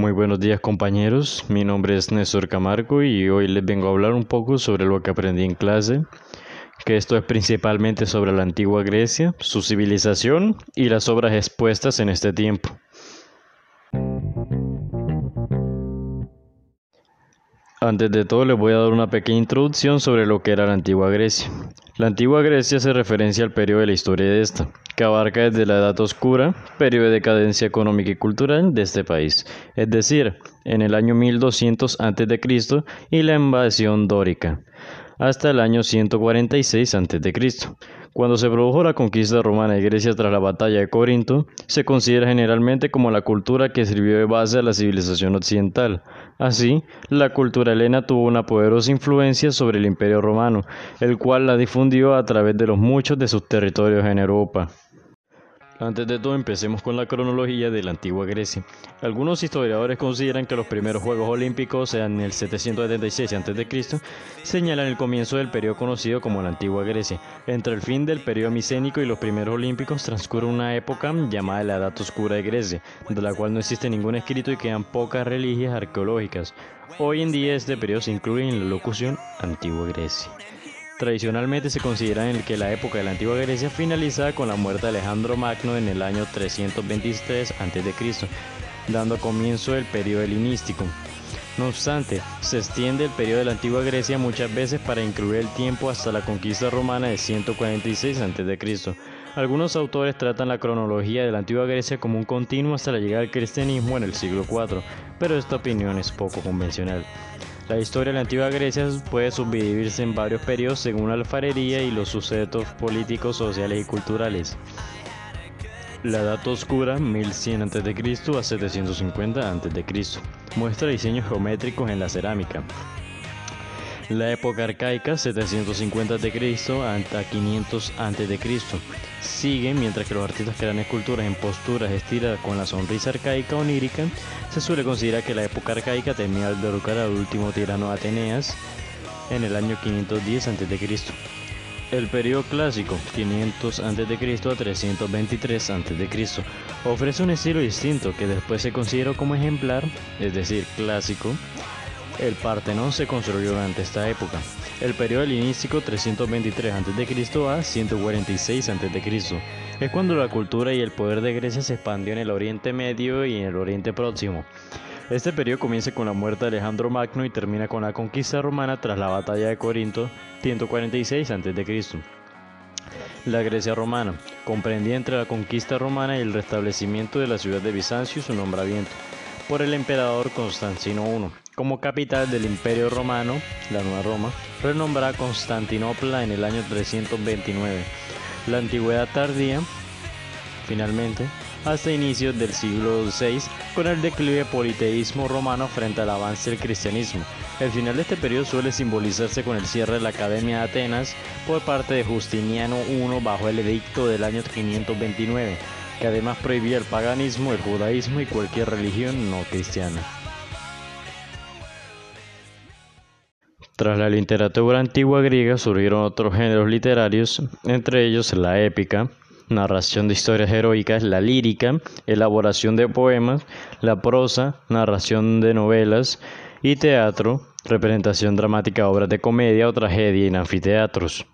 Muy buenos días compañeros, mi nombre es Néstor Camargo y hoy les vengo a hablar un poco sobre lo que aprendí en clase, que esto es principalmente sobre la antigua Grecia, su civilización y las obras expuestas en este tiempo. Antes de todo les voy a dar una pequeña introducción sobre lo que era la antigua Grecia. La antigua Grecia se referencia al periodo de la historia de esta, que abarca desde la Edad Oscura, periodo de decadencia económica y cultural de este país, es decir, en el año 1200 a.C. y la invasión dórica, hasta el año 146 a.C. Cuando se produjo la conquista romana de Grecia tras la batalla de Corinto, se considera generalmente como la cultura que sirvió de base a la civilización occidental. Así, la cultura helena tuvo una poderosa influencia sobre el imperio romano, el cual la difundió a través de los muchos de sus territorios en Europa. Antes de todo, empecemos con la cronología de la antigua Grecia. Algunos historiadores consideran que los primeros Juegos Olímpicos, sean en el 776 a.C., señalan el comienzo del periodo conocido como la antigua Grecia. Entre el fin del periodo micénico y los primeros Olímpicos transcurre una época llamada la Edad Oscura de Grecia, de la cual no existe ningún escrito y quedan pocas reliquias arqueológicas. Hoy en día este periodo se incluye en la locución Antigua Grecia. Tradicionalmente se considera en que la época de la antigua Grecia finaliza con la muerte de Alejandro Magno en el año 323 a.C., dando comienzo el periodo helenístico. No obstante, se extiende el periodo de la antigua Grecia muchas veces para incluir el tiempo hasta la conquista romana de 146 a.C. Algunos autores tratan la cronología de la antigua Grecia como un continuo hasta la llegada del cristianismo en el siglo IV, pero esta opinión es poco convencional. La historia de la antigua Grecia puede subdividirse en varios periodos según la alfarería y los sucesos políticos, sociales y culturales. La Edad Oscura, 1100 a.C. a 750 a.C., muestra diseños geométricos en la cerámica. La época arcaica, 750 a.C. hasta 500 a.C., sigue mientras que los artistas crean esculturas en posturas estiradas con la sonrisa arcaica onírica. Se suele considerar que la época arcaica termina al derrocar al último tirano Ateneas en el año 510 a.C. El periodo clásico, 500 a.C. a 323 a.C., ofrece un estilo distinto que después se consideró como ejemplar, es decir, clásico, el Partenón se construyó durante esta época. El periodo helenístico 323 a.C. a 146 a.C. es cuando la cultura y el poder de Grecia se expandió en el Oriente Medio y en el Oriente Próximo. Este periodo comienza con la muerte de Alejandro Magno y termina con la conquista romana tras la batalla de Corinto 146 a.C. La Grecia romana comprendía entre la conquista romana y el restablecimiento de la ciudad de Bizancio su nombramiento por el emperador Constantino I como capital del Imperio Romano, la Nueva Roma, renombrada Constantinopla en el año 329. La antigüedad tardía, finalmente, hasta inicios del siglo VI, con el declive politeísmo romano frente al avance del cristianismo. El final de este periodo suele simbolizarse con el cierre de la Academia de Atenas por parte de Justiniano I bajo el edicto del año 529, que además prohibía el paganismo, el judaísmo y cualquier religión no cristiana. Tras la literatura antigua griega surgieron otros géneros literarios, entre ellos la épica, narración de historias heroicas, la lírica, elaboración de poemas, la prosa, narración de novelas y teatro, representación dramática, obras de comedia o tragedia en anfiteatros.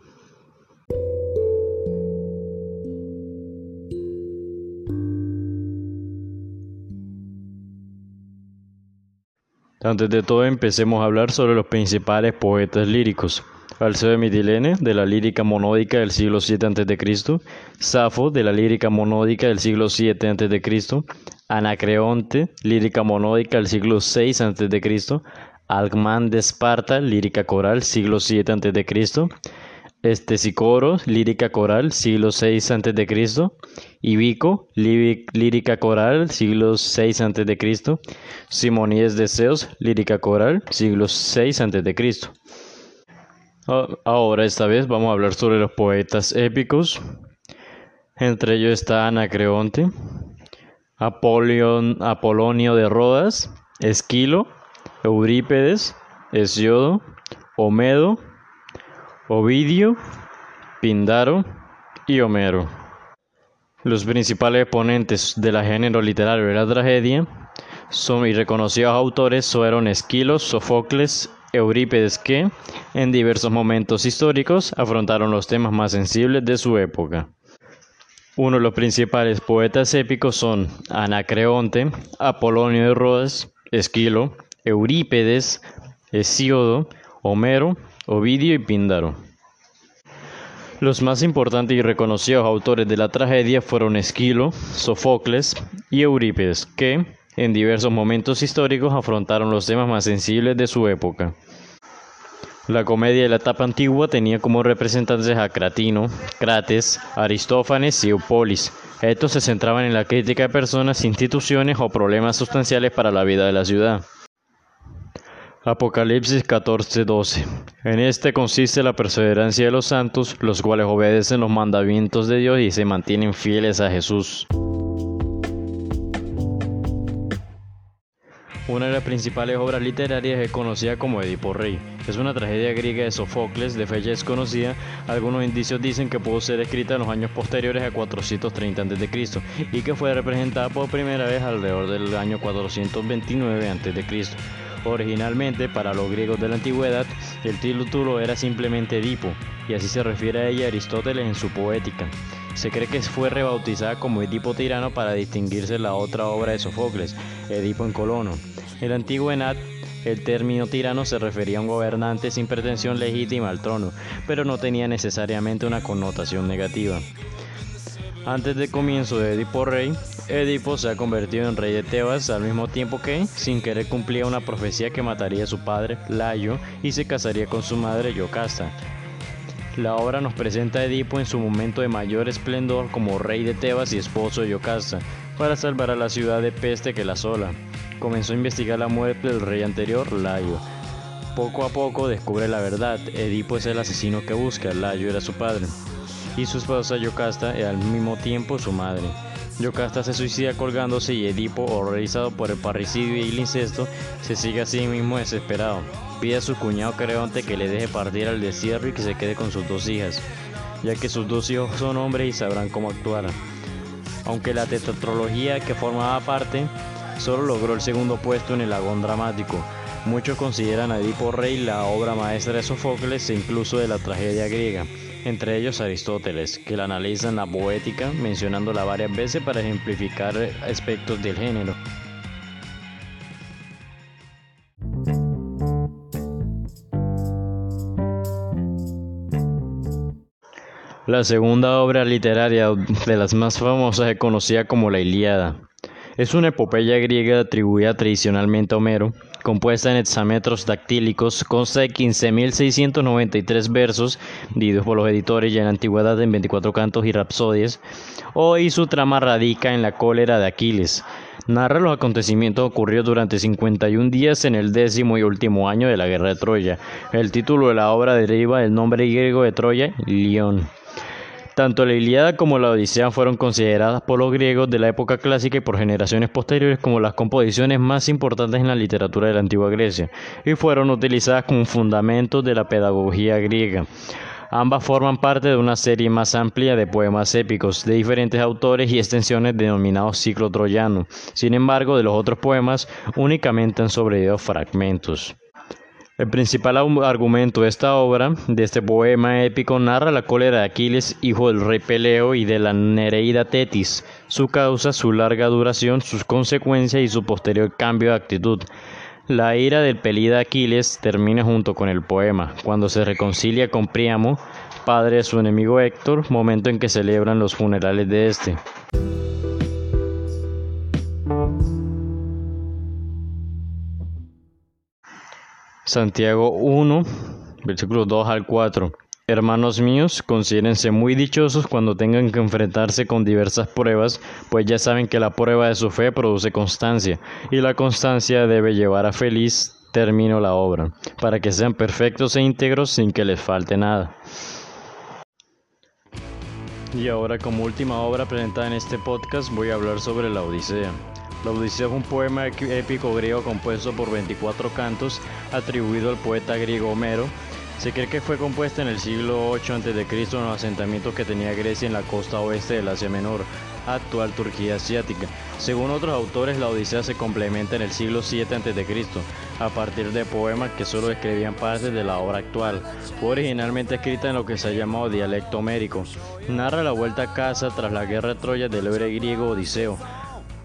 Antes de todo empecemos a hablar sobre los principales poetas líricos. Alceo de Mitilene, de la lírica monódica del siglo VII a.C., Safo, de la lírica monódica del siglo VII a.C., Anacreonte, lírica monódica del siglo VI a.C., Alcmán de Esparta, lírica coral, siglo VII a.C., Estesicoro, lírica coral, siglo VI a.C., Ibico, lírica coral, siglo VI a.C., Simoníes de Zeus, lírica coral, siglo VI a.C. Ahora, esta vez vamos a hablar sobre los poetas épicos. Entre ellos está Anacreonte, Apolion, Apolonio de Rodas, Esquilo, Eurípedes, Hesiodo, Homedo, Ovidio, Pindaro y Homero. Los principales exponentes del género literario de la tragedia Son y reconocidos autores fueron Esquilo, Sofocles, Eurípides que, en diversos momentos históricos, afrontaron los temas más sensibles de su época. Uno de los principales poetas épicos son Anacreonte, Apolonio de Rodas, Esquilo, Eurípedes, Hesíodo, Homero, Ovidio y Píndaro. Los más importantes y reconocidos autores de la tragedia fueron Esquilo, Sofocles y Eurípides, que, en diversos momentos históricos, afrontaron los temas más sensibles de su época. La comedia de la etapa antigua tenía como representantes a Cratino, Crates, Aristófanes y Eupolis. Estos se centraban en la crítica de personas, instituciones o problemas sustanciales para la vida de la ciudad. Apocalipsis 14:12 En este consiste la perseverancia de los santos, los cuales obedecen los mandamientos de Dios y se mantienen fieles a Jesús. Una de las principales obras literarias es conocida como Edipo Rey. Es una tragedia griega de Sofocles de fecha desconocida. Algunos indicios dicen que pudo ser escrita en los años posteriores a 430 a.C. y que fue representada por primera vez alrededor del año 429 a.C. Originalmente, para los griegos de la antigüedad, el título era simplemente Edipo, y así se refiere a ella Aristóteles en su poética. Se cree que fue rebautizada como Edipo Tirano para distinguirse de la otra obra de Sofocles, Edipo en Colono. En la antigüedad, el término tirano se refería a un gobernante sin pretensión legítima al trono, pero no tenía necesariamente una connotación negativa. Antes del comienzo de Edipo Rey, Edipo se ha convertido en rey de Tebas al mismo tiempo que, sin querer, cumplía una profecía que mataría a su padre, Layo, y se casaría con su madre, Yocasta. La obra nos presenta a Edipo en su momento de mayor esplendor como rey de Tebas y esposo de Yocasta, para salvar a la ciudad de peste que la asola. Comenzó a investigar la muerte del rey anterior, Layo. Poco a poco descubre la verdad, Edipo es el asesino que busca, Layo era su padre, y su esposa Yocasta es al mismo tiempo su madre. Yocasta se suicida colgándose y Edipo, horrorizado por el parricidio y el incesto, se sigue a sí mismo desesperado. Pide a su cuñado Creonte que le deje partir al desierto y que se quede con sus dos hijas, ya que sus dos hijos son hombres y sabrán cómo actuar. Aunque la tetratrología que formaba parte solo logró el segundo puesto en el agón dramático, muchos consideran a Edipo Rey la obra maestra de Sofocles e incluso de la tragedia griega entre ellos Aristóteles, que la analiza en la poética, mencionándola varias veces para ejemplificar aspectos del género. La segunda obra literaria de las más famosas es conocida como la Ilíada. Es una epopeya griega atribuida tradicionalmente a Homero, compuesta en hexámetros dactílicos, consta de 15.693 versos, divididos por los editores ya en la antigüedad en 24 cantos y rapsodias. Hoy su trama radica en la cólera de Aquiles. Narra los acontecimientos ocurridos durante 51 días en el décimo y último año de la guerra de Troya. El título de la obra deriva del nombre griego de Troya, Lión. Tanto la Ilíada como la Odisea fueron consideradas por los griegos de la época clásica y por generaciones posteriores como las composiciones más importantes en la literatura de la antigua Grecia y fueron utilizadas como fundamentos de la pedagogía griega. Ambas forman parte de una serie más amplia de poemas épicos de diferentes autores y extensiones denominados ciclo troyano. Sin embargo, de los otros poemas únicamente han sobrevivido fragmentos. El principal argumento de esta obra, de este poema épico, narra la cólera de Aquiles, hijo del rey Peleo y de la Nereida Tetis, su causa, su larga duración, sus consecuencias y su posterior cambio de actitud. La ira del pelida Aquiles termina junto con el poema, cuando se reconcilia con Príamo, padre de su enemigo Héctor, momento en que celebran los funerales de este. Santiago 1, versículos 2 al 4. Hermanos míos, considérense muy dichosos cuando tengan que enfrentarse con diversas pruebas, pues ya saben que la prueba de su fe produce constancia, y la constancia debe llevar a feliz término la obra, para que sean perfectos e íntegros sin que les falte nada. Y ahora como última obra presentada en este podcast voy a hablar sobre la Odisea. La Odisea es un poema épico griego compuesto por 24 cantos, atribuido al poeta griego Homero. Se cree que fue compuesta en el siglo 8 a.C. en los asentamientos que tenía Grecia en la costa oeste del Asia Menor, actual Turquía asiática. Según otros autores, la Odisea se complementa en el siglo VII a.C., a partir de poemas que solo describían partes de la obra actual. Fue originalmente escrita en lo que se ha llamado dialecto homérico. Narra la vuelta a casa tras la guerra de Troya del héroe griego Odiseo,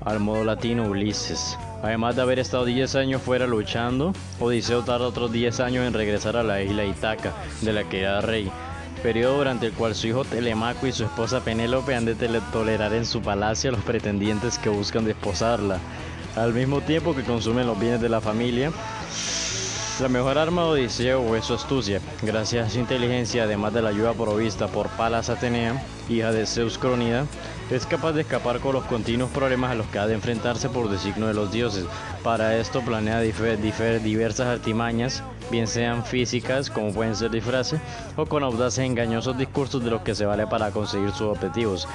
al modo latino Ulises. Además de haber estado 10 años fuera luchando, Odiseo tarda otros 10 años en regresar a la isla Itaca, de la que era rey periodo durante el cual su hijo Telemaco y su esposa Penélope han de tolerar en su palacio a los pretendientes que buscan desposarla, al mismo tiempo que consumen los bienes de la familia. La mejor arma de Odiseo es su astucia. Gracias a su inteligencia, además de la ayuda provista por Palas Atenea, hija de Zeus Cronida, es capaz de escapar con los continuos problemas a los que ha de enfrentarse por designio de los dioses. Para esto planea diversas artimañas, bien sean físicas, como pueden ser disfraces, o con audaces engañosos discursos de los que se vale para conseguir sus objetivos.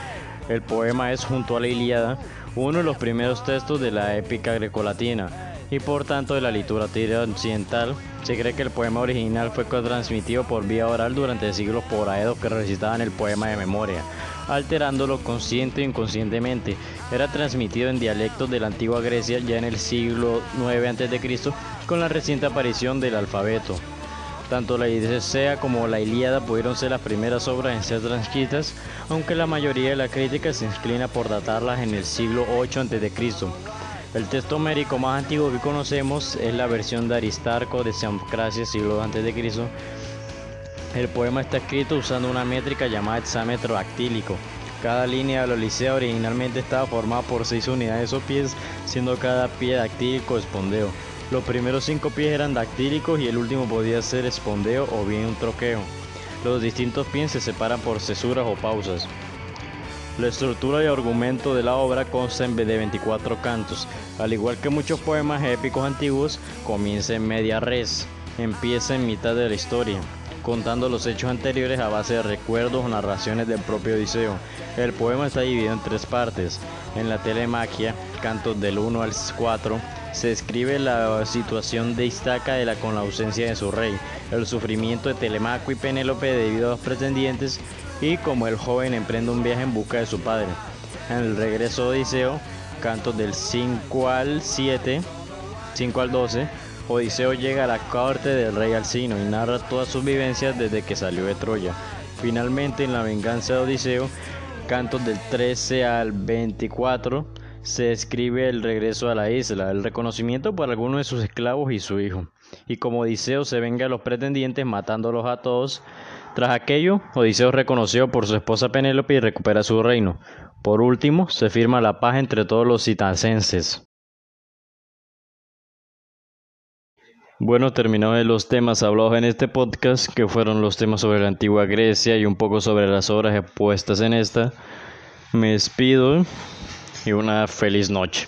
El poema es, junto a la Ilíada, uno de los primeros textos de la épica grecolatina y por tanto de la literatura occidental. Se cree que el poema original fue transmitido por vía oral durante siglos por aedos que recitaban el poema de memoria, alterándolo consciente e inconscientemente. Era transmitido en dialectos de la antigua Grecia ya en el siglo IX a.C. con la reciente aparición del alfabeto. Tanto la Odisea como la Ilíada pudieron ser las primeras obras en ser transcritas, aunque la mayoría de la crítica se inclina por datarlas en el siglo 8 a.C. El texto homérico más antiguo que conocemos es la versión de Aristarco de Sancracia, siglo antes de Cristo. El poema está escrito usando una métrica llamada hexámetro dactílico. Cada línea de la Odisea originalmente estaba formada por seis unidades o pies, siendo cada pie dactílico espondeo. Los primeros cinco pies eran dactílicos y el último podía ser espondeo o bien un troqueo. Los distintos pies se separan por cesuras o pausas. La estructura y argumento de la obra consta de 24 cantos. Al igual que muchos poemas épicos antiguos, comienza en media res, empieza en mitad de la historia, contando los hechos anteriores a base de recuerdos o narraciones del propio Odiseo. El poema está dividido en tres partes. En la telemaquia, cantos del 1 al 4, se describe la situación de Istaca de la, con la ausencia de su rey, el sufrimiento de Telemaco y Penélope debido a los pretendientes y como el joven emprende un viaje en busca de su padre. En el regreso de Odiseo, cantos del 5 al 7, 5 al 12, Odiseo llega a la corte del rey Alcino y narra todas sus vivencias desde que salió de Troya. Finalmente, en la venganza de Odiseo, cantos del 13 al 24, se escribe el regreso a la isla, el reconocimiento por algunos de sus esclavos y su hijo. Y como Odiseo se venga a los pretendientes matándolos a todos, tras aquello, Odiseo reconoció por su esposa Penélope y recupera su reino. Por último, se firma la paz entre todos los citacenses. Bueno, terminado de los temas hablados en este podcast, que fueron los temas sobre la antigua Grecia y un poco sobre las obras expuestas en esta, me despido y una feliz noche.